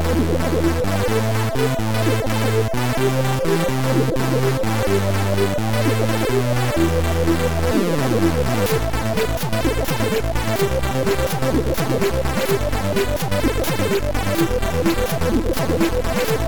I'm sorry.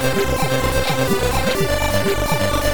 なるほど。